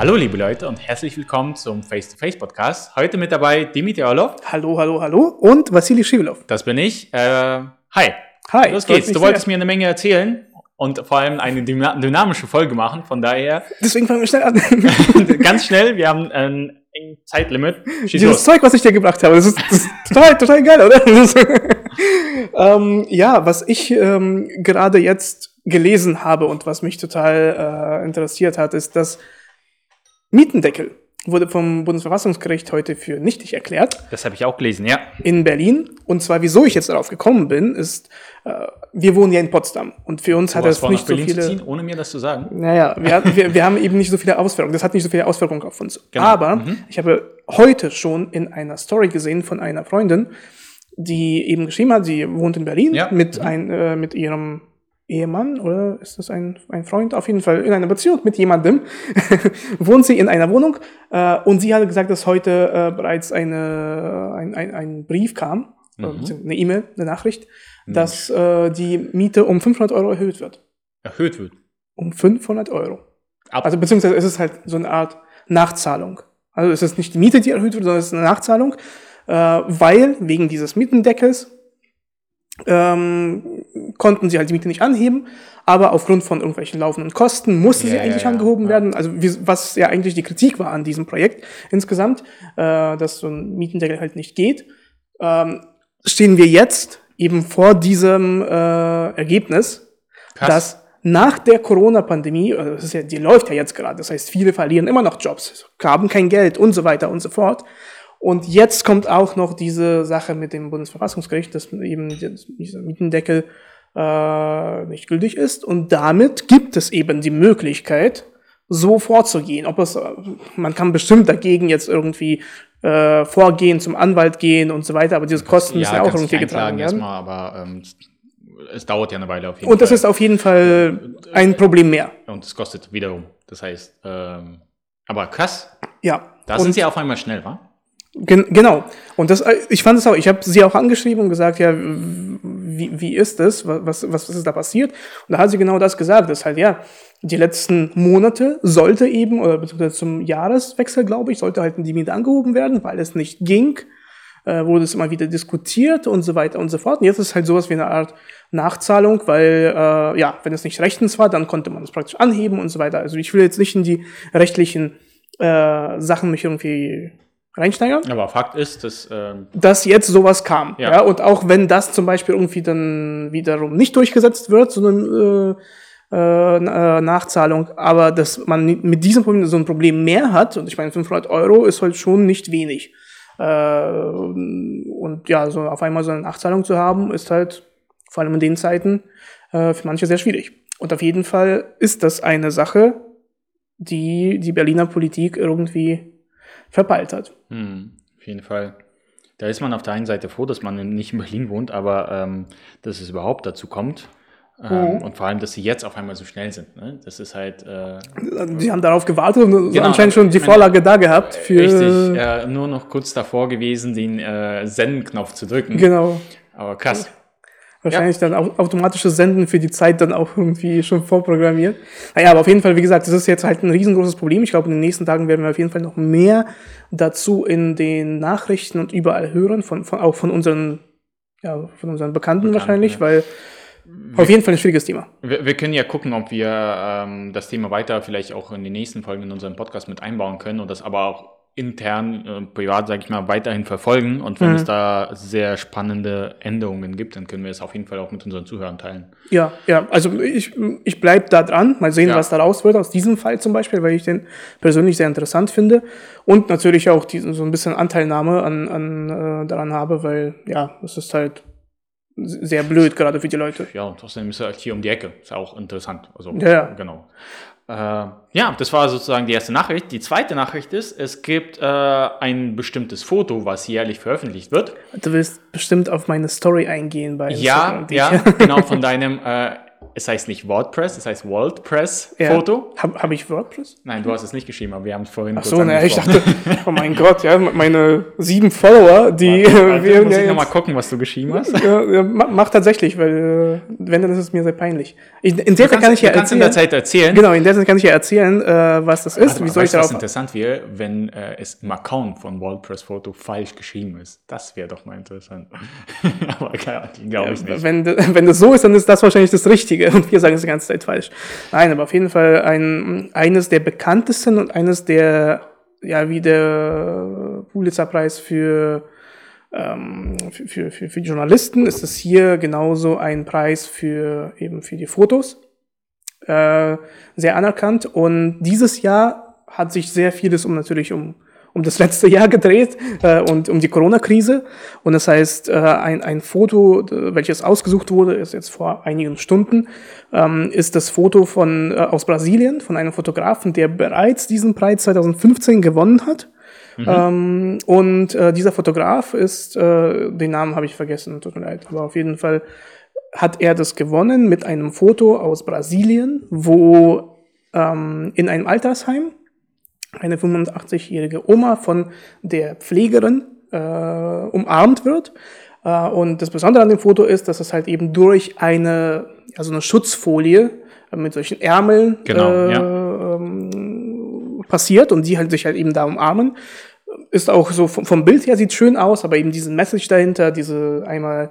Hallo liebe Leute und herzlich willkommen zum Face-to-Face Podcast. Heute mit dabei Dimitri Orlov. Hallo, hallo, hallo und Vassili Schivilov. Das bin ich. Äh, hi. Hi. Los geht's. Du wolltest sehr. mir eine Menge erzählen und vor allem eine dyna- dynamische Folge machen. Von daher Deswegen fangen wir schnell an. ganz schnell, wir haben ein Zeitlimit. Schieß Dieses los. Zeug, was ich dir gebracht habe, das ist, das ist total, total geil, oder? Ist, ähm, ja, was ich ähm, gerade jetzt gelesen habe und was mich total äh, interessiert hat, ist, dass Mietendeckel wurde vom Bundesverfassungsgericht heute für nichtig erklärt. Das habe ich auch gelesen, ja. in Berlin. Und zwar, wieso ich jetzt darauf gekommen bin, ist, äh, wir wohnen ja in Potsdam. Und für uns Du hat das nicht so viele. ziehen, ohne mir das zu sagen. Naja, wir, wir, wir haben eben nicht so viele Auswirkungen. Das hat nicht so viele Auswirkungen auf uns. Genau. Aber Mhm. ich habe heute schon in einer Story gesehen von einer Freundin, die eben geschrieben hat, sie wohnt in Berlin Ja. mit, Mhm. ein, äh, mit ihrem Ehemann oder ist das ein, ein Freund? Auf jeden Fall in einer Beziehung mit jemandem. wohnt sie in einer Wohnung äh, und sie hatte gesagt, dass heute äh, bereits eine, ein, ein, ein Brief kam, äh, Mhm. eine E-Mail, eine Nachricht, dass äh, die Miete um 500 Euro erhöht wird. Erhöht wird. Um 500 Euro. Ab. Also beziehungsweise es ist halt so eine Art Nachzahlung. Also es ist nicht die Miete, die erhöht wird, sondern es ist eine Nachzahlung, äh, weil wegen dieses Mietendeckels ähm, konnten sie halt die Miete nicht anheben, aber aufgrund von irgendwelchen laufenden Kosten musste Ja, sie eigentlich ja, angehoben ja. werden. Also wie, was ja eigentlich die Kritik war an diesem Projekt insgesamt, äh, dass so ein Mietendeckel halt nicht geht, ähm, stehen wir jetzt eben vor diesem äh, Ergebnis, Krass. dass nach der Corona-Pandemie, also ja, die läuft ja jetzt gerade, das heißt, viele verlieren immer noch Jobs, haben kein Geld und so weiter und so fort. Und jetzt kommt auch noch diese Sache mit dem Bundesverfassungsgericht, dass eben dieser Mietendeckel äh, nicht gültig ist. Und damit gibt es eben die Möglichkeit, so vorzugehen. Ob es, man kann bestimmt dagegen jetzt irgendwie äh, vorgehen, zum Anwalt gehen und so weiter, aber diese Kosten müssen ja auch irgendwie getragen werden. erstmal, aber ähm, es dauert ja eine Weile auf jeden Und das Fall. ist auf jeden Fall ein Problem mehr. Und es kostet wiederum. Das heißt, ähm, aber krass, Ja. da und sind sie auf einmal schnell, wa? Gen genau. Und das, äh, ich fand es auch, ich habe sie auch angeschrieben und gesagt, ja, wie, wie ist das? Was, was, was ist da passiert? Und da hat sie genau das gesagt, dass halt, ja, die letzten Monate sollte eben, oder beziehungsweise zum Jahreswechsel, glaube ich, sollte halt die Miete angehoben werden, weil es nicht ging. Äh, wurde es immer wieder diskutiert und so weiter und so fort. Und jetzt ist halt sowas wie eine Art Nachzahlung, weil, äh, ja, wenn es nicht rechtens war, dann konnte man es praktisch anheben und so weiter. Also ich will jetzt nicht in die rechtlichen äh, Sachen mich irgendwie reinsteigern Aber Fakt ist, dass ähm, dass jetzt sowas kam. Ja. Ja. und auch wenn das zum Beispiel irgendwie dann wiederum nicht durchgesetzt wird, so eine äh, äh, äh, Nachzahlung, aber dass man mit diesem Problem so ein Problem mehr hat, und ich meine 500 Euro ist halt schon nicht wenig. Äh, und ja, so auf einmal so eine Nachzahlung zu haben, ist halt vor allem in den Zeiten äh, für manche sehr schwierig. Und auf jeden Fall ist das eine Sache, die die Berliner Politik irgendwie verpeilt hat. hm, auf jeden Fall. Da ist man auf der einen Seite froh, dass man nicht in Berlin wohnt, aber ähm, dass es überhaupt dazu kommt. Ähm, Mhm. Und vor allem, dass sie jetzt auf einmal so schnell sind. Ne? Das ist halt äh, Die haben darauf gewartet und Genau, anscheinend schon die Vorlage da gehabt für. richtig äh, nur noch kurz davor gewesen, den äh, Senden-Knopf zu drücken. Genau. Aber krass. Wahrscheinlich dann au automatisches Senden für die Zeit dann auch irgendwie schon vorprogrammiert. Naja, aber auf jeden Fall, wie gesagt, das ist jetzt halt ein riesengroßes Problem. Ich glaube, in den nächsten Tagen werden wir auf jeden Fall noch mehr dazu in den Nachrichten und überall hören, von, von auch von unseren, ja, von unseren Bekannten, Bekannten, wahrscheinlich, ja. weil auf jeden Fall ein schwieriges Thema. Wir, wir können ja gucken, ob wir ähm, das Thema weiter vielleicht auch in den nächsten Folgen in unserem Podcast mit einbauen können und das aber auch intern, äh, privat, sage ich mal, weiterhin verfolgen. Und wenn Mhm. es da sehr spannende Änderungen gibt, dann können wir es auf jeden Fall auch mit unseren Zuhörern teilen. Ja, ja, also ich, ich bleib da dran, mal sehen, Ja. was daraus wird, aus diesem Fall zum Beispiel, weil ich den persönlich sehr interessant finde und natürlich auch diesen, so ein bisschen Anteilnahme an, an äh, daran habe, weil ja, es ist halt sehr blöd, gerade für die Leute. Ja, und außerdem ist er halt hier um die Ecke. Ist auch interessant. Also, Ja, ja. genau. Äh, ja, das war sozusagen die erste Nachricht. Die zweite Nachricht ist, es gibt äh, ein bestimmtes Foto, was jährlich veröffentlicht wird. Du willst bestimmt auf meine Story eingehen bei Ja, Instagram, ja, ich- genau, von deinem äh, es heißt nicht WordPress, es heißt WorldPress Ja. Habe hab ich WordPress? Nein, du hast es nicht geschrieben, aber wir haben es vorhin Ach so, ne, ich dachte, oh mein Gott, ja, meine sieben Follower, die Warte, wären muss ja ich nochmal gucken, was du geschrieben hast. ja, ja, ma- mach tatsächlich, weil äh, wenn, dann ist es mir sehr peinlich. Ich, in der Du Zeit kann ich kannst, ja kannst in erzählen. der Zeit erzählen. Genau, in der Zeit kann ich ja erzählen, äh, was das ist. Warte Wie soll ich weißt was interessant wäre, wenn äh, es im Account von WordPress Foto falsch geschrieben ist? Das wäre doch mal interessant. aber glaube ich nicht. Wenn, wenn das so ist, dann ist das wahrscheinlich das Richtige und wir sagen es die ganze Zeit falsch. Nein, aber auf jeden Fall ein, eines der bekanntesten und eines der, ja, wie der Pulitzerpreis für, ähm, für, für, für, für Journalisten ist es hier genauso ein Preis für eben für die Fotos. Äh, sehr anerkannt und dieses Jahr hat sich sehr vieles um natürlich um um das letzte Jahr gedreht äh, und um die Corona-Krise. Und das heißt, äh, ein, ein Foto, welches ausgesucht wurde, ist jetzt vor einigen Stunden, ähm, ist das Foto von, äh, aus Brasilien von einem Fotografen, der bereits diesen Preis 2015 gewonnen hat. Ähm, und äh, dieser Fotograf ist, äh, den Namen habe ich vergessen, tut mir leid, aber auf jeden Fall hat er das gewonnen mit einem Foto aus Brasilien, wo ähm, in einem Altersheim eine 85-jährige Oma von der Pflegerin äh, umarmt wird. Äh, und das Besondere an dem Foto ist, dass es halt eben durch eine, also eine Schutzfolie äh, mit solchen Ärmeln Genau, äh, ja. ähm, passiert und die halt sich halt eben da umarmen. Ist auch so vom, vom Bild her sieht schön aus, aber eben diese Message dahinter, diese einmal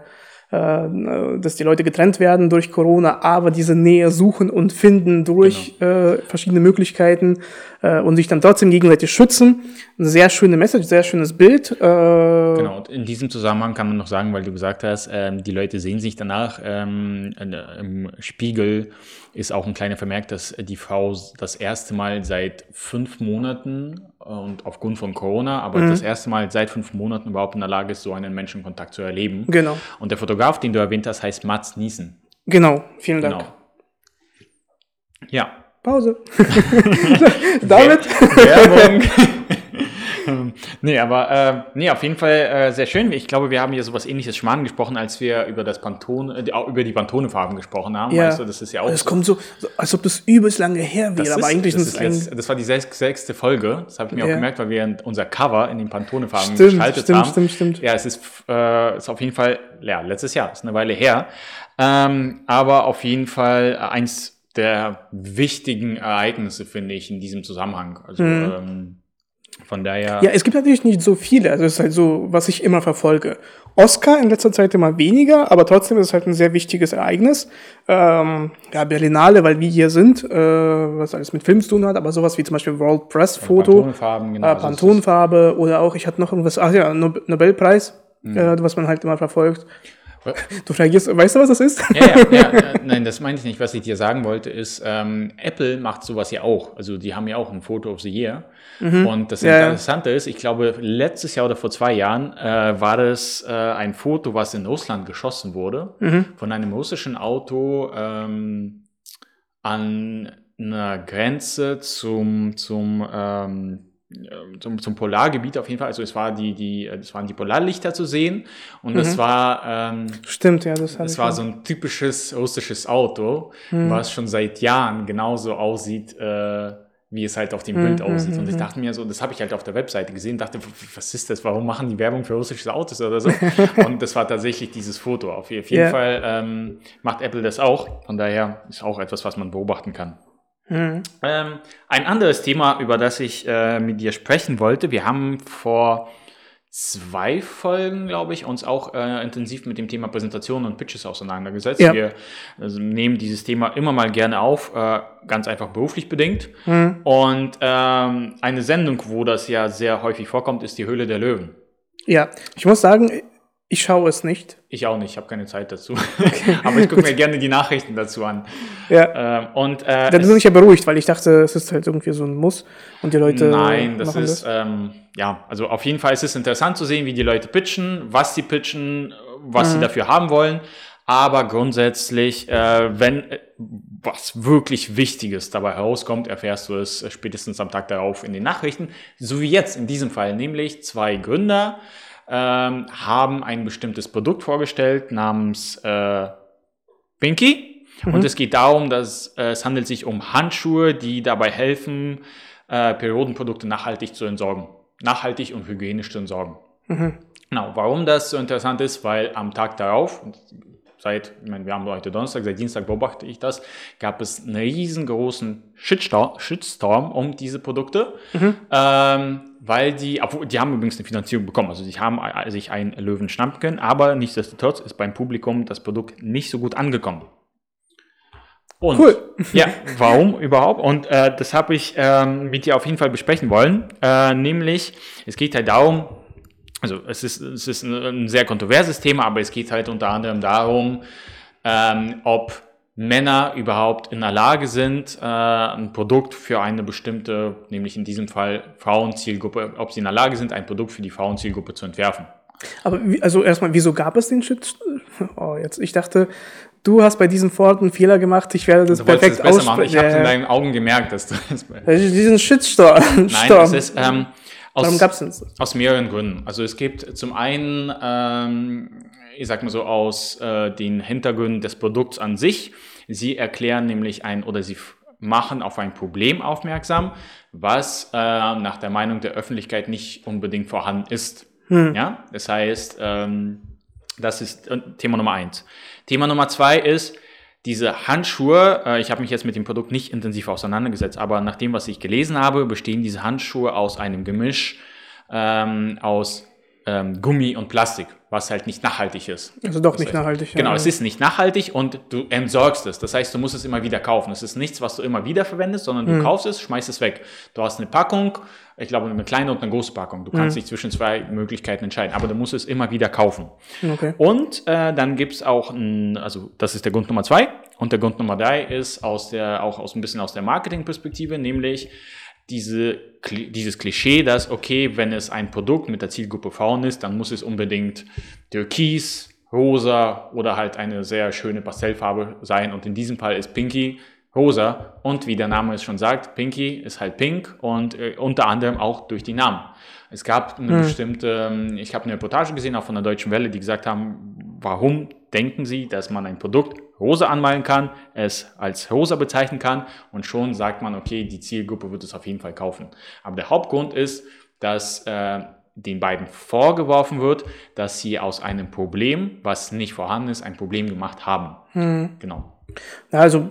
dass die Leute getrennt werden durch Corona, aber diese Nähe suchen und finden durch Genau. äh, verschiedene Möglichkeiten äh, und sich dann trotzdem gegenseitig schützen. Eine sehr schöne Message, sehr schönes Bild. Äh, Genau, und in diesem Zusammenhang kann man noch sagen, weil du gesagt hast, ähm, die Leute sehen sich danach. Ähm, äh, Im Spiegel ist auch ein kleiner Vermerk, dass die Frau das erste Mal seit fünf Monaten äh, und aufgrund von Corona, aber Mhm. das erste Mal seit fünf Monaten überhaupt in der Lage ist, so einen Menschenkontakt zu erleben. Genau, Und der Fotograf, den du erwähnt hast, heißt Mats Niesen. genau, vielen Dank. Genau. Ja. Pause. Damit. Werbung. Nee, aber äh, nee, auf jeden Fall äh, sehr schön. Ich glaube, wir haben hier sowas ähnliches schon mal angesprochen, als wir über das Pantone, äh, über die Pantone-Farben gesprochen haben. Ja. Weißt du, das ist ja auch. Es kommt so, so, als ob das übelst lange her wäre, das aber eigentlich das, ist jetzt, das war die sechs, sechste Folge. Das habe ich mir Ja. auch gemerkt, weil wir unser Cover in den Pantone-Farben Stimmt, gestaltet stimmt, haben. stimmt, stimmt. Ja, es ist, äh, ist auf jeden Fall, ja, letztes Jahr, ist eine Weile her. Ähm, aber auf jeden Fall äh, eins der wichtigen Ereignisse, finde ich, in diesem Zusammenhang. Also ähm, von daher. Ja, es gibt natürlich nicht so viele. Also es ist halt so, was ich immer verfolge. Oscar in letzter Zeit immer weniger, aber trotzdem ist es halt ein sehr wichtiges Ereignis. Ähm, ja, Berlinale, weil wir hier sind, äh, was alles mit Film zu tun hat, aber sowas wie zum Beispiel World Press Foto, Pantone-Farben, genau. äh, Also Pantone-Farbe oder auch, ich hatte noch irgendwas, ach ja, Nob Nobelpreis, Mhm. äh, was man halt immer verfolgt. Du reagierst, weißt du, was das ist? Ja, ja, ja, nein, das meinte ich nicht. Was ich dir sagen wollte, ist, ähm, Apple macht sowas ja auch. Also die haben ja auch ein Foto of the Year. Und das Mhm. Ja. Interessante ist, ich glaube, letztes Jahr oder vor zwei Jahren äh, war das äh, ein Foto, was in Russland geschossen wurde, Mhm. von einem russischen Auto ähm, an einer Grenze zum, zum ähm, äh, zum, zum Polargebiet auf jeden Fall. Also es war die, die, es waren die Polarlichter zu sehen und Mhm. es war ähm, Stimmt, ja, das ich. war so ein typisches russisches Auto, Hm. was schon seit Jahren genauso aussieht, äh, wie es halt auf dem Bild hm, aussieht. hm, Und ich hm. dachte mir so, das habe ich halt auf der Webseite gesehen, dachte, was ist das? Warum machen die Werbung für russische Autos oder so? Und das war tatsächlich dieses Foto. Auf je- auf jeden Ja. Fall ähm, macht Apple das auch. Von daher ist auch etwas, was man beobachten kann. Mhm. Ähm, ein anderes Thema, über das ich äh, mit dir sprechen wollte. Wir haben vor zwei Folgen, glaube ich, uns auch äh, intensiv mit dem Thema Präsentation und Pitches auseinandergesetzt. Ja. Wir also, nehmen dieses Thema immer mal gerne auf, äh, ganz einfach beruflich bedingt. Mhm. Und ähm, eine Sendung, wo das ja sehr häufig vorkommt, ist die Höhle der Löwen. Ja, ich muss sagen, ich schaue es nicht. Ich auch nicht, ich habe keine Zeit dazu. Aber ich gucke mir gerne die Nachrichten dazu an. Ja. Ähm, und äh, Dann bin ich ja beruhigt, weil ich dachte, es ist halt irgendwie so ein Muss und die Leute Nein, das ist, ähm, ja, also auf jeden Fall ist es interessant zu sehen, wie die Leute pitchen, was sie pitchen, was Mhm. sie dafür haben wollen. Aber grundsätzlich, äh, wenn äh, was wirklich Wichtiges dabei herauskommt, erfährst du es spätestens am Tag darauf in den Nachrichten. So wie jetzt in diesem Fall, nämlich zwei Gründer ähm, haben ein bestimmtes Produkt vorgestellt namens äh, Pinky. Mhm. Und es geht darum, dass äh, es handelt sich um Handschuhe, die dabei helfen, äh, Periodenprodukte nachhaltig zu entsorgen. Nachhaltig und hygienisch zu entsorgen. Mhm. Genau, warum das so interessant ist, weil am Tag darauf, seit, ich meine, wir haben heute Donnerstag, seit Dienstag beobachte ich das, gab es einen riesengroßen Shitstorm, Shitstorm um diese Produkte, mhm. ähm, weil die, obwohl, die haben übrigens eine Finanzierung bekommen, also die haben sich einen Löwen schnappen können, aber nichtsdestotrotz ist beim Publikum das Produkt nicht so gut angekommen. Und, cool. Ja, warum überhaupt? Und äh, das habe ich ähm, mit dir auf jeden Fall besprechen wollen. Äh, nämlich, es geht halt darum, also es ist, es ist ein, sehr kontroverses Thema, aber es geht halt unter anderem darum, ähm, ob Männer überhaupt in der Lage sind, äh, ein Produkt für eine bestimmte, nämlich in diesem Fall Frauenzielgruppe, ob sie in der Lage sind, ein Produkt für die Frauenzielgruppe zu entwerfen. Aber wie, also erstmal, wieso gab es den Shit? Oh, jetzt, ich dachte, du hast bei diesem Wort einen Fehler gemacht, ich werde das du perfekt aussprechen. Ich habe in deinen Augen gemerkt, dass du das Diesen Shitstorm. Nein, es ist, ähm, aus, Warum gab es denn Aus mehreren Gründen. Also es gibt zum einen, ähm, ich sag mal so, aus äh, den Hintergründen des Produkts an sich. Sie erklären nämlich ein oder sie machen auf ein Problem aufmerksam, was äh, nach der Meinung der Öffentlichkeit nicht unbedingt vorhanden ist. Hm. Ja, das heißt, ähm, das ist Thema Nummer eins. Thema Nummer zwei ist, diese Handschuhe, äh, ich habe mich jetzt mit dem Produkt nicht intensiv auseinandergesetzt, aber nach dem, was ich gelesen habe, bestehen diese Handschuhe aus einem Gemisch ähm, aus ähm, Gummi und Plastik, was halt nicht nachhaltig ist. Also doch das nicht heißt, nachhaltig. Genau, ja. es ist nicht nachhaltig und du entsorgst es. Das heißt, du musst es immer wieder kaufen. Es ist nichts, was du immer wieder verwendest, sondern du mhm. kaufst es, schmeißt es weg. Du hast eine Packung, ich glaube eine kleine und eine große Packung. Du kannst mhm. dich zwischen zwei Möglichkeiten entscheiden, aber du musst es immer wieder kaufen. Okay. Und äh, dann gibt es auch, ein, also das ist der Grund Nummer zwei. Und der Grund Nummer drei ist aus der, auch aus ein bisschen aus der Marketingperspektive, nämlich diese, dieses Klischee, dass, okay, wenn es ein Produkt mit der Zielgruppe Frauen ist, dann muss es unbedingt türkis, rosa oder halt eine sehr schöne Pastellfarbe sein. Und in diesem Fall ist Pinky rosa. Und wie der Name es schon sagt, Pinky ist halt pink und äh, unter anderem auch durch die Namen. Es gab eine hm. bestimmte, ähm, ich habe eine Reportage gesehen, auch von der Deutschen Welle, die gesagt haben, warum denken Sie, dass man ein Produkt rosa anmalen kann, es als rosa bezeichnen kann und schon sagt man, okay, die Zielgruppe wird es auf jeden Fall kaufen. Aber der Hauptgrund ist, dass äh, den beiden vorgeworfen wird, dass sie aus einem Problem, was nicht vorhanden ist, ein Problem gemacht haben. Hm. Genau. Also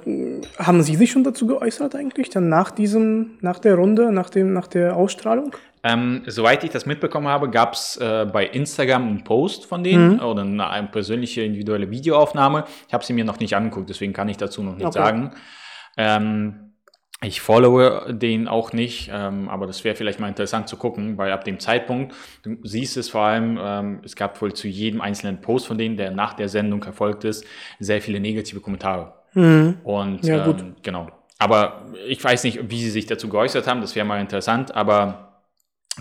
haben Sie sich schon dazu geäußert eigentlich, dann nach diesem, nach der Runde, nach, dem, nach der Ausstrahlung? Ähm, soweit ich das mitbekommen habe, gab es äh, bei Instagram einen Post von denen mhm. oder eine, eine, persönliche individuelle Videoaufnahme. Ich habe sie mir noch nicht angeguckt, deswegen kann ich dazu noch nichts okay. sagen. Ähm, ich followe den auch nicht, ähm, aber das wäre vielleicht mal interessant zu gucken, weil ab dem Zeitpunkt, du siehst es vor allem, ähm, es gab wohl zu jedem einzelnen Post von denen, der nach der Sendung erfolgt ist, sehr viele negative Kommentare. Mhm. Und ja, ähm, genau. Aber ich weiß nicht, wie sie sich dazu geäußert haben, das wäre mal interessant, aber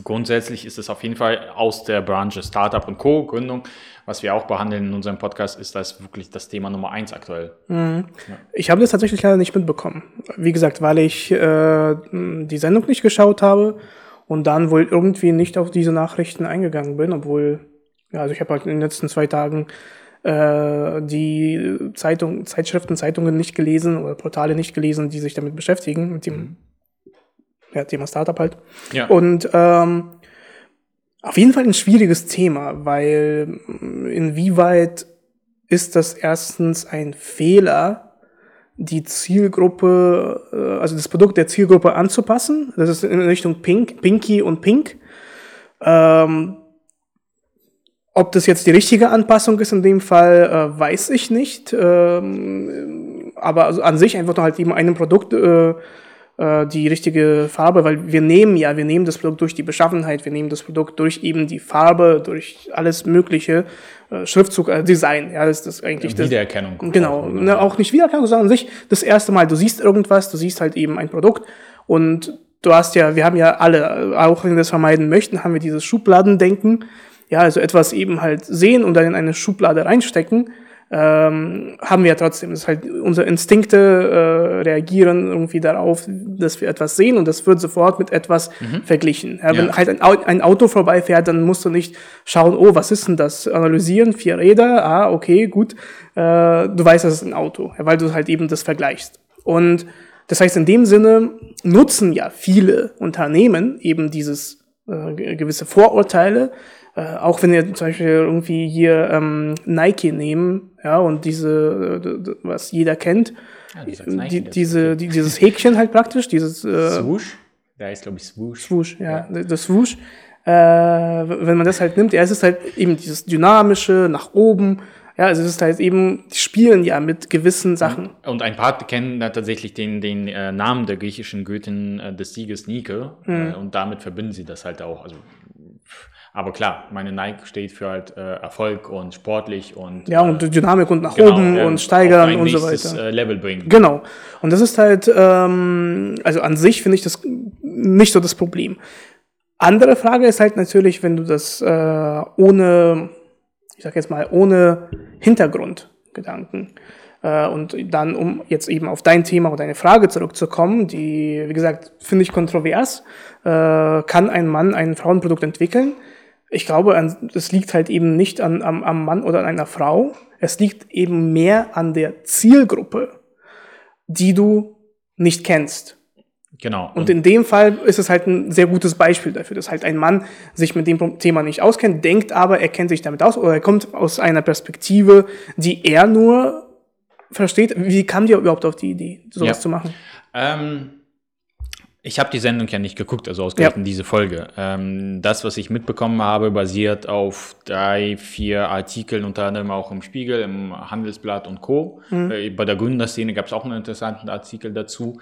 Grundsätzlich ist es auf jeden Fall aus der Branche Startup und Co. Gründung, was wir auch behandeln in unserem Podcast, ist das wirklich das Thema Nummer eins aktuell. Mhm. Ja. Ich habe das tatsächlich leider nicht mitbekommen. Wie gesagt, weil ich äh, die Sendung nicht geschaut habe und dann wohl irgendwie nicht auf diese Nachrichten eingegangen bin, obwohl, ja, also ich habe halt in den letzten zwei Tagen äh, die Zeitung, Zeitschriften, Zeitungen nicht gelesen oder Portale nicht gelesen, die sich damit beschäftigen, mit dem mhm ja, Thema Startup halt. Ja. Und ähm, auf jeden Fall ein schwieriges Thema, weil mm, inwieweit ist das erstens ein Fehler, die Zielgruppe, äh, also das Produkt der Zielgruppe anzupassen. Das ist in Richtung Pink, Pinky und Pink. Ähm, ob das jetzt die richtige Anpassung ist in dem Fall, äh, weiß ich nicht. Ähm, aber also an sich einfach nur halt eben einem Produkt äh, äh, die richtige Farbe, weil wir nehmen ja, wir nehmen das Produkt durch die Beschaffenheit, wir nehmen das Produkt durch eben die Farbe, durch alles mögliche, äh, Schriftzug, äh, Design, ja, das ist eigentlich ja, Wiedererkennung. Das, genau, auch, ne, auch nicht Wiedererkennung, sondern an sich das erste Mal, du siehst irgendwas, du siehst halt eben ein Produkt und du hast ja, wir haben ja alle, auch wenn wir das vermeiden möchten, haben wir dieses Schubladendenken, ja, also etwas eben halt sehen und dann in eine Schublade reinstecken, ähm, haben wir ja trotzdem. Das ist halt, unsere Instinkte äh, reagieren irgendwie darauf, dass wir etwas sehen und das wird sofort mit etwas mhm. verglichen. Ja, wenn ja. halt ein, ein, Auto vorbeifährt, dann musst du nicht schauen, oh, was ist denn das? Analysieren, vier Räder, ah, okay, gut. Äh, du weißt, das ist ein Auto, weil du halt eben das vergleichst. Und das heißt, in dem Sinne nutzen ja viele Unternehmen eben dieses äh, gewisse Vorurteile, äh, auch wenn wir zum Beispiel irgendwie hier ähm, Nike nehmen, ja, und diese, äh, was jeder kennt, ja, die, diese, die, dieses Häkchen halt praktisch, dieses äh, Swoosh, da ist glaube ich Swoosh. Swoosh, ja, ja. das Swoosh. Äh, wenn man das halt nimmt, ja, es ist halt eben dieses dynamische nach oben, ja, also es ist halt eben, die spielen ja mit gewissen Sachen. Und ein paar kennen da tatsächlich den, den äh, Namen der griechischen Göttin äh, des Sieges Nike mhm. äh, und damit verbinden sie das halt auch. Also, aber klar, meine Nike steht für halt äh, Erfolg und sportlich und ja und Dynamik und nach genau, oben und steigern und so weiter. Äh, Level bringen. Genau. Und das ist halt, ähm, also an sich finde ich das nicht so das Problem. Andere Frage ist halt natürlich, wenn du das äh, ohne ich sage jetzt mal, ohne Hintergrundgedanken. Äh, und dann, um jetzt eben auf dein Thema oder deine Frage zurückzukommen, die, wie gesagt, finde ich kontrovers, äh, kann ein Mann ein Frauenprodukt entwickeln? Ich glaube, es liegt halt eben nicht an, am, am Mann oder an einer Frau. Es liegt eben mehr an der Zielgruppe, die du nicht kennst. Genau. Und, und, in dem Fall ist es halt ein sehr gutes Beispiel dafür, dass halt ein Mann sich mit dem Thema nicht auskennt, denkt aber, er kennt sich damit aus oder er kommt aus einer Perspektive, die er nur versteht. Wie kam dir überhaupt auf die Idee, sowas ja. zu machen? Ähm, ich habe die Sendung ja nicht geguckt, also ausgerechnet ja. diese Folge. Ähm, das, was ich mitbekommen habe, basiert auf drei, vier Artikeln, unter anderem auch im Spiegel, im Handelsblatt und Co. Mhm. Äh, bei der Gründerszene gab es auch einen interessanten Artikel dazu.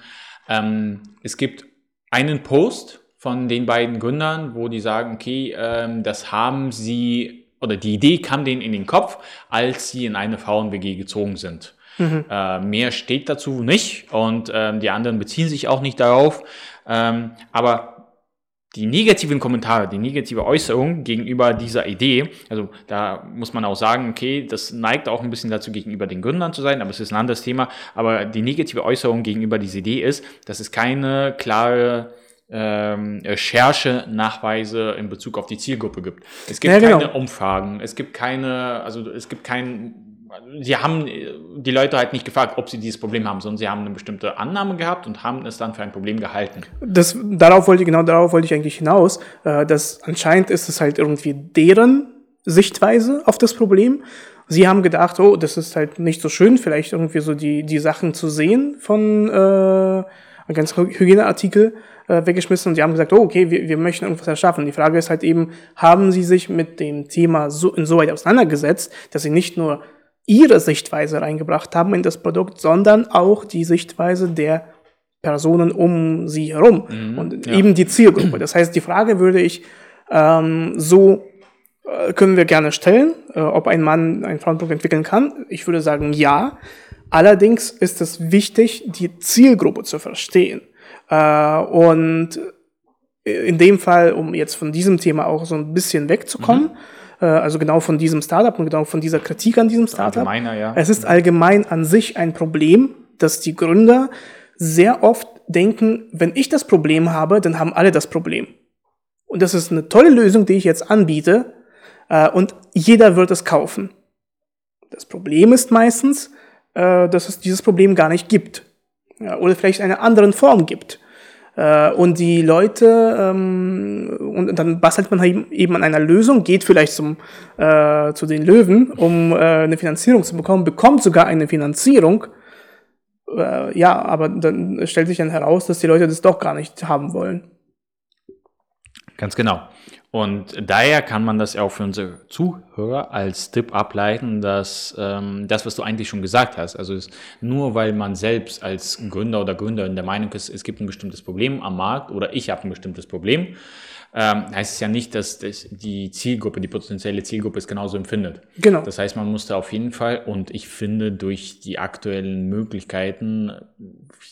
Ähm, es gibt einen Post von den beiden Gründern, wo die sagen, okay, ähm, das haben sie, oder die Idee kam denen in den Kopf, als sie in eine Frauen-WG gezogen sind. Mhm. Äh, mehr steht dazu nicht und ähm, die anderen beziehen sich auch nicht darauf. Ähm, aber die negativen Kommentare, die negative Äußerung gegenüber dieser Idee, also da muss man auch sagen, okay, das neigt auch ein bisschen dazu, gegenüber den Gründern zu sein, aber es ist ein anderes Thema. Aber die negative Äußerung gegenüber dieser Idee ist, dass es keine klare ähm, Recherche-Nachweise in Bezug auf die Zielgruppe gibt. Es gibt ja, genau. keine Umfragen, es gibt keine, also es gibt kein sie haben die Leute halt nicht gefragt, ob sie dieses Problem haben, sondern sie haben eine bestimmte Annahme gehabt und haben es dann für ein Problem gehalten. Das, darauf wollte ich, genau darauf wollte ich eigentlich hinaus, äh, dass anscheinend ist es halt irgendwie deren Sichtweise auf das Problem. Sie haben gedacht, oh, das ist halt nicht so schön, vielleicht irgendwie so die, die Sachen zu sehen von äh, ganz Hygieneartikel äh, weggeschmissen und sie haben gesagt, oh, okay, wir, wir möchten irgendwas erschaffen. Die Frage ist halt eben, haben sie sich mit dem Thema so insoweit auseinandergesetzt, dass sie nicht nur ihre Sichtweise reingebracht haben in das Produkt, sondern auch die Sichtweise der Personen um sie herum mhm, und ja. eben die Zielgruppe. Das heißt, die Frage würde ich ähm, so äh, können wir gerne stellen, äh, ob ein Mann ein Frauenprodukt entwickeln kann. Ich würde sagen, ja. Allerdings ist es wichtig, die Zielgruppe zu verstehen. Äh, und in dem Fall, um jetzt von diesem Thema auch so ein bisschen wegzukommen, mhm äh, also genau von diesem Startup und genau von dieser Kritik an diesem Startup. Ja. Es ist allgemein an sich ein Problem, dass die Gründer sehr oft denken, wenn ich das Problem habe, dann haben alle das Problem. Und das ist eine tolle Lösung, die ich jetzt anbiete, äh, und jeder wird es kaufen. Das Problem ist meistens, äh, dass es dieses Problem gar nicht gibt. Ja, oder vielleicht eine andere Form gibt. Äh, und die Leute, ähm, und dann bastelt man eben an einer Lösung, geht vielleicht zum, äh, zu den Löwen, um äh, eine Finanzierung zu bekommen, bekommt sogar eine Finanzierung. Äh, ja, aber dann stellt sich dann heraus, dass die Leute das doch gar nicht haben wollen. Ganz genau. Und daher kann man das auch für unsere Zuhörer als Tipp ableiten, dass ähm, das, was du eigentlich schon gesagt hast, also ist, nur weil man selbst als Gründer oder Gründerin der Meinung ist, es gibt ein bestimmtes Problem am Markt oder ich habe ein bestimmtes Problem, ähm, heißt es ja nicht, dass das die Zielgruppe, die potenzielle Zielgruppe es genauso empfindet. Genau. Das heißt, man musste auf jeden Fall, und ich finde, durch die aktuellen Möglichkeiten,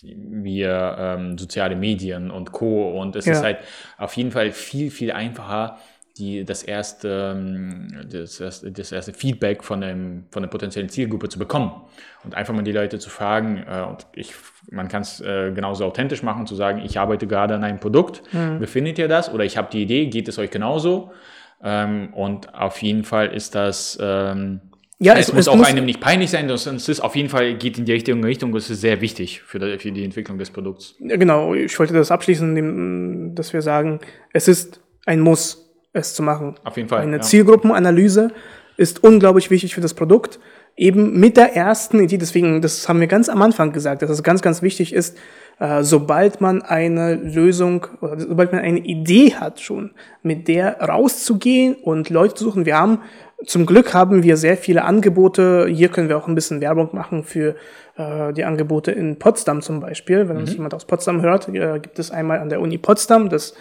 wie ähm, soziale Medien und Co. Und es ja. ist halt auf jeden Fall viel, viel einfacher, die, das, erste, ähm, das, erste, das erste Feedback von, dem, von der potenziellen Zielgruppe zu bekommen. Und einfach mal die Leute zu fragen, äh, und ich, man kann es äh, genauso authentisch machen, zu sagen, ich arbeite gerade an einem Produkt, mhm. befindet ihr das? Oder ich habe die Idee, geht es euch genauso? Ähm, und auf jeden Fall ist das... Ähm, ja, es, es muss es auch muss einem nicht peinlich sein, es ist auf jeden Fall geht in die richtige Richtung, es ist sehr wichtig für die, für die Entwicklung des Produkts. Genau, ich wollte das abschließen, dass wir sagen, es ist ein Muss, es zu machen. Auf jeden Fall. Eine ja. Zielgruppenanalyse ist unglaublich wichtig für das Produkt. Eben mit der ersten Idee, deswegen, das haben wir ganz am Anfang gesagt, dass es ganz, ganz wichtig ist, äh, sobald man eine Lösung oder sobald man eine Idee hat schon, mit der rauszugehen und Leute zu suchen. Wir haben zum Glück haben wir sehr viele Angebote. Hier können wir auch ein bisschen Werbung machen für äh, die Angebote in Potsdam zum Beispiel. Wenn mhm. uns jemand aus Potsdam hört, äh, gibt es einmal an der Uni Potsdam das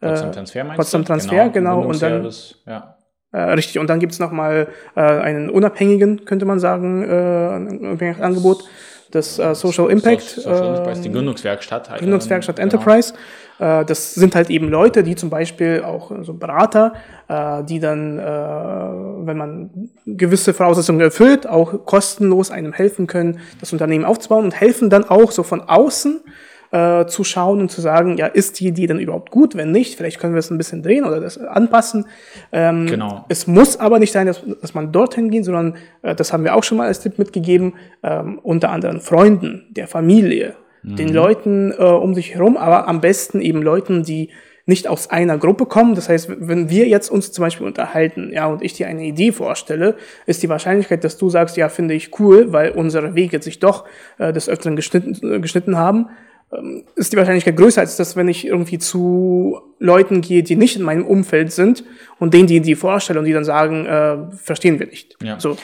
äh, Potsdam Transfer, meinst Potsdam Transfer, genau. genau. Und dann, ja. Äh, richtig, und dann gibt's noch mal äh, einen unabhängigen, könnte man sagen, äh, Angebot, das äh, Social Impact. So, Social Enterprise, die ähm, Gründungswerkstatt. Halt, Gründungswerkstatt genau. Enterprise. Äh, das sind halt eben Leute, die zum Beispiel auch so Berater, äh, die dann, äh, wenn man gewisse Voraussetzungen erfüllt, auch kostenlos einem helfen können, das Unternehmen aufzubauen und helfen dann auch so von außen äh, zu schauen und zu sagen, ja, ist die Idee denn überhaupt gut? Wenn nicht, vielleicht können wir es ein bisschen drehen oder das anpassen. Ähm, genau. Es muss aber nicht sein, dass, dass man dorthin geht, sondern äh, das haben wir auch schon mal als Tipp mitgegeben, ähm, unter anderem Freunden, der Familie, mhm. den Leuten äh, um sich herum, aber am besten eben Leuten, die nicht aus einer Gruppe kommen. Das heißt, wenn wir jetzt uns zum Beispiel unterhalten, ja, und ich dir eine Idee vorstelle, ist die Wahrscheinlichkeit, dass du sagst, ja, finde ich cool, weil unsere Wege sich doch äh, des Öfteren geschnitten, äh, geschnitten haben, ist die Wahrscheinlichkeit größer, als dass wenn ich irgendwie zu Leuten gehe, die nicht in meinem Umfeld sind und denen die die vorstelle und die dann sagen, äh, verstehen wir nicht. Ja. So.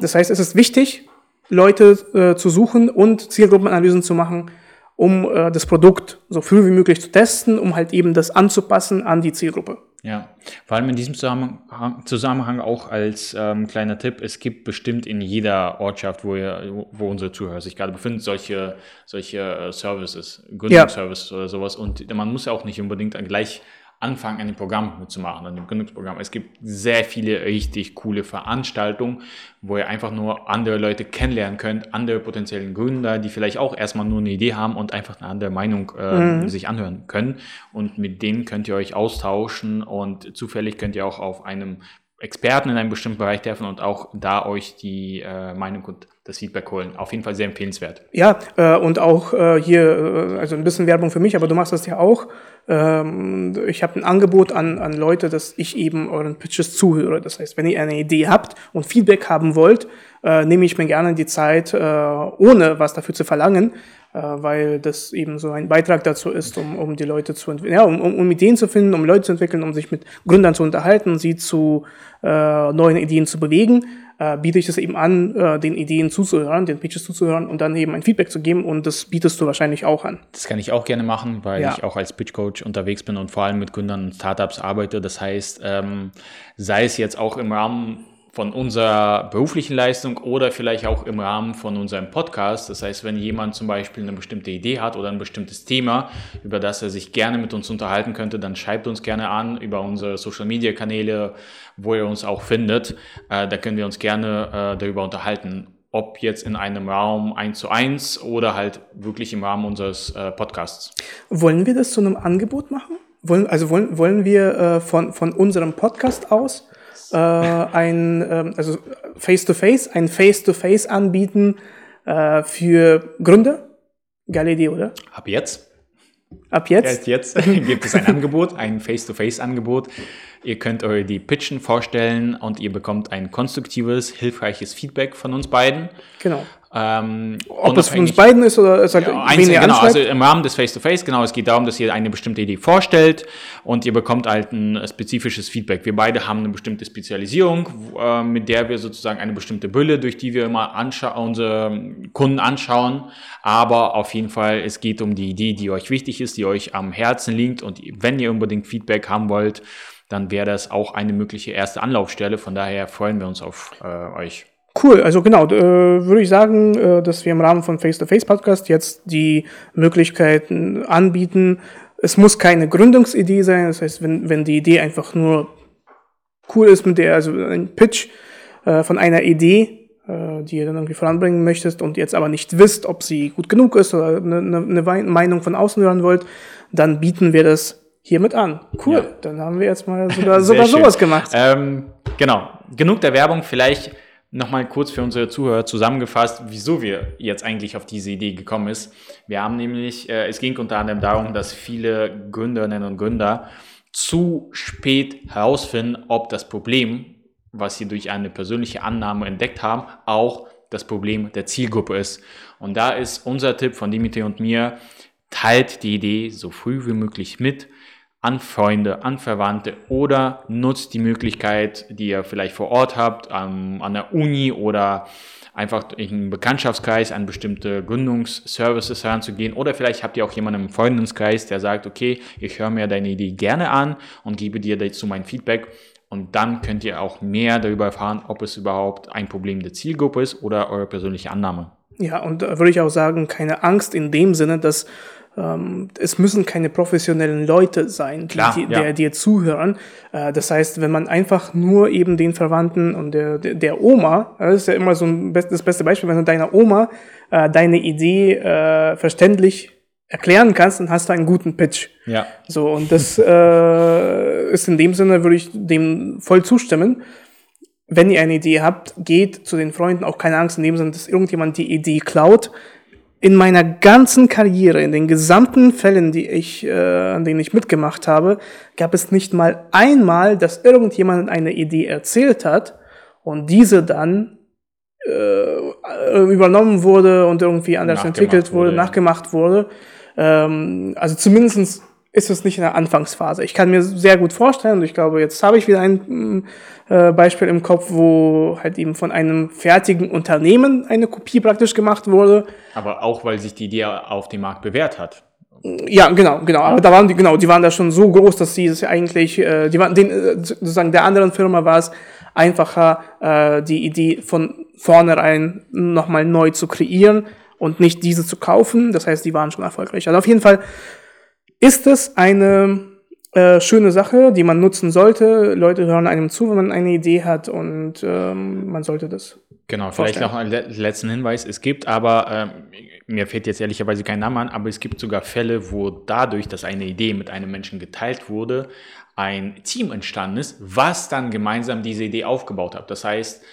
Das heißt, es ist wichtig, Leute äh, zu suchen und Zielgruppenanalysen zu machen, um äh, das Produkt so früh wie möglich zu testen, um halt eben das anzupassen an die Zielgruppe. Ja, vor allem in diesem Zusammenhang, Zusammenhang auch als ähm, kleiner Tipp, es gibt bestimmt in jeder Ortschaft, wo, ihr, wo unsere Zuhörer sich gerade befinden, solche, solche äh, Services, Gründungsservices ja. oder sowas. Und man muss ja auch nicht unbedingt gleich anfangen, an dem Programm mitzumachen, an dem Gründungsprogramm. Es gibt sehr viele richtig coole Veranstaltungen, wo ihr einfach nur andere Leute kennenlernen könnt, andere potenziellen Gründer, die vielleicht auch erstmal nur eine Idee haben und einfach eine andere Meinung äh, mhm. sich anhören können. Und mit denen könnt ihr euch austauschen und zufällig könnt ihr auch auf einem Experten in einem bestimmten Bereich treffen und auch da euch die äh, Meinung und das Feedback holen. Auf jeden Fall sehr empfehlenswert. Ja, äh, und auch äh, hier, äh, also ein bisschen Werbung für mich, aber du machst das ja auch. Ähm, ich habe ein Angebot an, an Leute, dass ich eben euren Pitches zuhöre. Das heißt, wenn ihr eine Idee habt und Feedback haben wollt, äh, nehme ich mir gerne die Zeit, äh, ohne was dafür zu verlangen, weil das eben so ein Beitrag dazu ist, um, um die Leute zu entwickeln, ja, um, um, um Ideen zu finden, um Leute zu entwickeln, um sich mit Gründern zu unterhalten, sie zu äh, neuen Ideen zu bewegen, äh, biete ich es eben an, äh, den Ideen zuzuhören, den Pitches zuzuhören und dann eben ein Feedback zu geben und das bietest du wahrscheinlich auch an. Das kann ich auch gerne machen, weil ja. ich auch als Pitch Coach unterwegs bin und vor allem mit Gründern und Startups arbeite. Das heißt, ähm, sei es jetzt auch im Rahmen von unserer beruflichen Leistung oder vielleicht auch im Rahmen von unserem Podcast. Das heißt, wenn jemand zum Beispiel eine bestimmte Idee hat oder ein bestimmtes Thema, über das er sich gerne mit uns unterhalten könnte, dann schreibt uns gerne an über unsere Social-Media-Kanäle, wo ihr uns auch findet. Äh, da können wir uns gerne äh, darüber unterhalten, ob jetzt in einem Raum eins zu eins oder halt wirklich im Rahmen unseres äh, Podcasts. Wollen wir das zu einem Angebot machen? Wollen, also wollen, wollen wir von, von unserem Podcast aus äh, ein, äh, also Face-to-Face, ein Face-to-Face anbieten äh, für Gründer. Geile Idee, oder? Ab jetzt. Ab jetzt? Jetzt, jetzt gibt es ein Angebot, ein Face-to-Face-Angebot. Ihr könnt euch die Pitchen vorstellen und ihr bekommt ein konstruktives, hilfreiches Feedback von uns beiden. Genau. Ähm, Ob das von uns beiden ist oder es halt ja, einzeln, genau, also im Rahmen des Face-to-Face, -face, genau, es geht darum, dass ihr eine bestimmte Idee vorstellt und ihr bekommt halt ein spezifisches Feedback. Wir beide haben eine bestimmte Spezialisierung, äh, mit der wir sozusagen eine bestimmte Bülle, durch die wir immer unsere Kunden anschauen, aber auf jeden Fall, es geht um die Idee, die euch wichtig ist, die euch am Herzen liegt und wenn ihr unbedingt Feedback haben wollt, dann wäre das auch eine mögliche erste Anlaufstelle. Von daher freuen wir uns auf äh, euch. Cool, also genau, äh, würde ich sagen, äh, dass wir im Rahmen von Face-to-Face-Podcast jetzt die Möglichkeiten anbieten. Es muss keine Gründungsidee sein, das heißt, wenn, wenn die Idee einfach nur cool ist mit der, also ein Pitch äh, von einer Idee, äh, die ihr dann irgendwie voranbringen möchtest und jetzt aber nicht wisst, ob sie gut genug ist oder eine, eine Meinung von außen hören wollt, dann bieten wir das hiermit an. Cool, ja. dann haben wir jetzt mal sogar, sogar sowas gemacht. Ähm, genau, genug der Werbung. Vielleicht nochmal kurz für unsere Zuhörer zusammengefasst, wieso wir jetzt eigentlich auf diese Idee gekommen ist. Wir haben nämlich, äh, es ging unter anderem darum, dass viele Gründerinnen und Gründer zu spät herausfinden, ob das Problem, was sie durch eine persönliche Annahme entdeckt haben, auch das Problem der Zielgruppe ist. Und da ist unser Tipp von Dimitri und mir, teilt die Idee so früh wie möglich mit an Freunde, an Verwandte oder nutzt die Möglichkeit, die ihr vielleicht vor Ort habt, ähm, an der Uni oder einfach in Bekanntschaftskreis an bestimmte Gründungsservices heranzugehen oder vielleicht habt ihr auch jemanden im Freundeskreis, der sagt, okay, ich höre mir deine Idee gerne an und gebe dir dazu mein Feedback und dann könnt ihr auch mehr darüber erfahren, ob es überhaupt ein Problem der Zielgruppe ist oder eure persönliche Annahme. Ja, und da würde ich auch sagen, keine Angst in dem Sinne, dass ähm, es müssen keine professionellen Leute sein, die, Klar, die, ja. der dir zuhören. Äh, das heißt, wenn man einfach nur eben den Verwandten und der, der, der Oma, das ist ja immer so ein best, das beste Beispiel, wenn du deiner Oma äh, deine Idee äh, verständlich erklären kannst, dann hast du einen guten Pitch. Ja. So, und das äh, ist in dem Sinne, würde ich dem voll zustimmen. Wenn ihr eine Idee habt, geht zu den Freunden, auch keine Angst in dem Sinne, dass irgendjemand die Idee klaut in meiner ganzen Karriere, in den gesamten Fällen, die ich, äh, an denen ich mitgemacht habe, gab es nicht mal einmal, dass irgendjemand eine Idee erzählt hat und diese dann äh, übernommen wurde und irgendwie anders entwickelt wurde, wurde ja. nachgemacht wurde. Ähm, also zumindestens ist es nicht in der Anfangsphase. Ich kann mir sehr gut vorstellen, und ich glaube, jetzt habe ich wieder ein äh, Beispiel im Kopf, wo halt eben von einem fertigen Unternehmen eine Kopie praktisch gemacht wurde. Aber auch, weil sich die Idee auf dem Markt bewährt hat. Ja, genau, genau. Aber da waren die, genau, die waren da schon so groß, dass sie es eigentlich, äh, die waren, den, äh, sozusagen der anderen Firma war es einfacher, äh, die Idee von vornherein nochmal neu zu kreieren und nicht diese zu kaufen. Das heißt, die waren schon erfolgreich. Also auf jeden Fall ist es eine äh, schöne Sache, die man nutzen sollte. Leute hören einem zu, wenn man eine Idee hat und ähm, man sollte das. Genau, vielleicht vorstellen. noch einen letzten Hinweis. Es gibt aber, ähm, mir fällt jetzt ehrlicherweise kein Name an, aber es gibt sogar Fälle, wo dadurch, dass eine Idee mit einem Menschen geteilt wurde, ein Team entstanden ist, was dann gemeinsam diese Idee aufgebaut hat. Das heißt,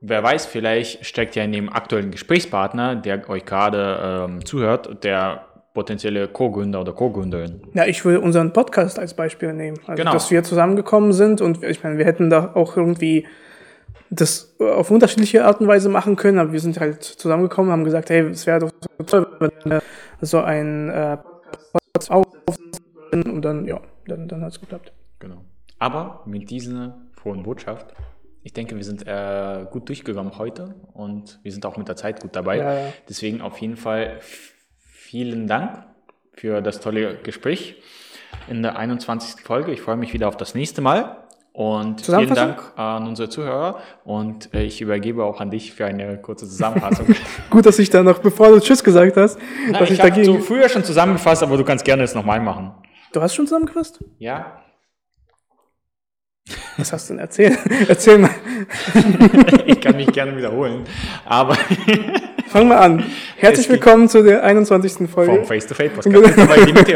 wer weiß, vielleicht steckt ja in dem aktuellen Gesprächspartner, der euch gerade ähm, zuhört, der potenzielle Co-Gründer oder Co-Gründerin. Ja, ich will unseren Podcast als Beispiel nehmen. Also, genau. dass wir zusammengekommen sind und ich meine, wir hätten da auch irgendwie das auf unterschiedliche Art und Weise machen können, aber wir sind halt zusammengekommen, haben gesagt, hey, es wäre doch toll, wenn wir so ein äh, Podcast aufsetzen und dann, ja, dann, dann hat es geklappt. Genau. Aber mit dieser frohen Botschaft, ich denke, wir sind äh, gut durchgekommen heute und wir sind auch mit der Zeit gut dabei. Ja, ja. Deswegen auf jeden Fall vielen Dank für das tolle Gespräch in der 21. Folge. Ich freue mich wieder auf das nächste Mal. Und vielen Dank an unsere Zuhörer und äh, ich übergebe auch an dich für eine kurze Zusammenfassung. Gut, dass ich da noch, bevor du Tschüss gesagt hast, Na, dass ich, ich habe so früher schon zusammengefasst, aber du kannst gerne es nochmal machen. Du hast schon zusammengefasst? Ja. Was hast du denn erzählt? Erzähl mal. ich kann mich gerne wiederholen, aber Fangen wir an. Herzlich willkommen zu der 21. Folge. Vom Face-to-Face Podcast bei Dimitri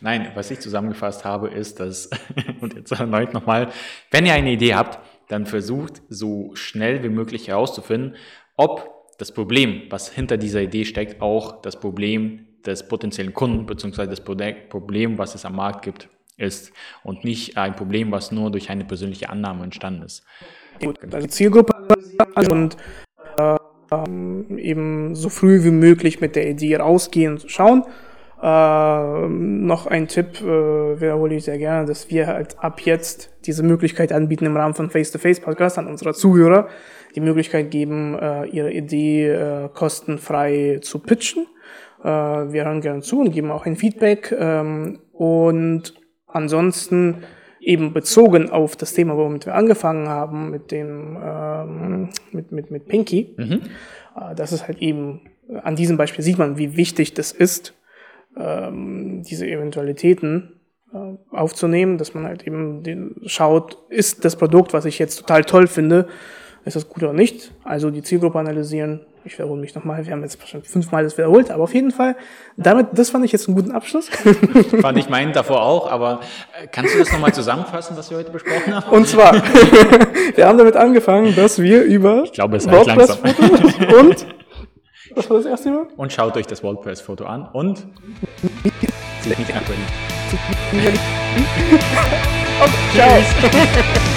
Nein, was ich zusammengefasst habe, ist, dass, und jetzt erneut nochmal, wenn ihr eine Idee habt, dann versucht so schnell wie möglich herauszufinden, ob das Problem, was hinter dieser Idee steckt, auch das Problem des potenziellen Kunden beziehungsweise das Problem, was es am Markt gibt, ist und nicht ein Problem, was nur durch eine persönliche Annahme entstanden ist. Gut, also Zielgruppe und äh, ähm, eben so früh wie möglich mit der Idee rausgehen und schauen. Äh, noch ein Tipp äh, wiederhole ich sehr gerne, dass wir halt ab jetzt diese Möglichkeit anbieten im Rahmen von Face-to-Face-Podcast an unsere Zuhörer, die Möglichkeit geben, äh, ihre Idee äh, kostenfrei zu pitchen. Äh, wir hören gerne zu und geben auch ein Feedback. Ähm, und ansonsten eben bezogen auf das Thema, womit wir angefangen haben, mit dem ähm, mit, mit, mit Pinky. Mhm. Äh, das ist halt eben, an diesem Beispiel sieht man, wie wichtig das ist, ähm, diese Eventualitäten äh, aufzunehmen, dass man halt eben den, schaut, ist das Produkt, was ich jetzt total toll finde, ist das gut oder nicht? Also die Zielgruppe analysieren. Ich wiederhole mich nochmal, wir haben jetzt wahrscheinlich fünfmal das wiederholt, aber auf jeden Fall, damit, das fand ich jetzt einen guten Abschluss. fand ich meinen davor auch, aber äh, kannst du das nochmal zusammenfassen, was wir heute besprochen haben? Und zwar, wir haben damit angefangen, dass wir über ich glaube, es WordPress und was war das erste Mal? Und schaut euch das WordPress-Foto an und seid nicht abwenden. Okay, ciao.